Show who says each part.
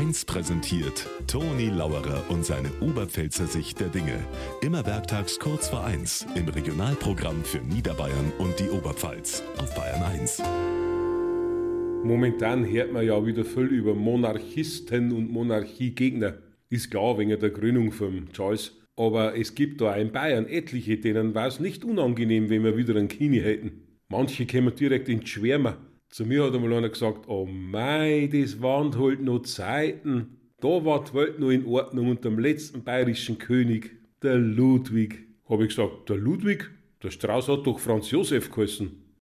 Speaker 1: 1 präsentiert Toni Lauerer und seine Oberpfälzer Sicht der Dinge. Immer werktags kurz vor 1 im Regionalprogramm für Niederbayern und die Oberpfalz auf Bayern 1.
Speaker 2: Momentan hört man ja wieder viel über Monarchisten und Monarchiegegner. Ist klar wegen der Krönung von Charles. Aber es gibt da in Bayern etliche, denen war es nicht unangenehm, wenn wir wieder einen Kini hätten. Manche kommen direkt ins Schwärmer. Zu mir hat einmal einer gesagt, oh mei, das waren halt noch Zeiten. Da war die Welt noch in Ordnung unter dem letzten bayerischen König, der Ludwig. Habe ich gesagt, der Ludwig? Der Strauß hat doch Franz Josef geheißen.